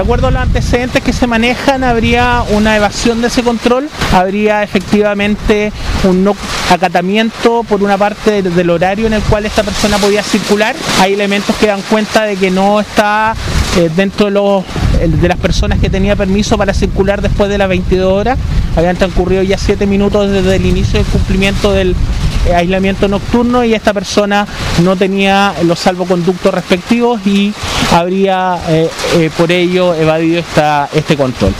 De acuerdo a los antecedentes que se manejan, habría una evasión de ese control, habría efectivamente un no acatamiento por una parte del horario en el cual esta persona podía circular. Hay elementos que dan cuenta de que no está eh, dentro de, las personas que tenía permiso para circular después de las 22 horas. Habían transcurrido ya 7 minutos desde el inicio del cumplimiento del eh, aislamiento nocturno y esta persona no tenía los salvoconductos respectivos y habría eh, por ello evadido esta, este control.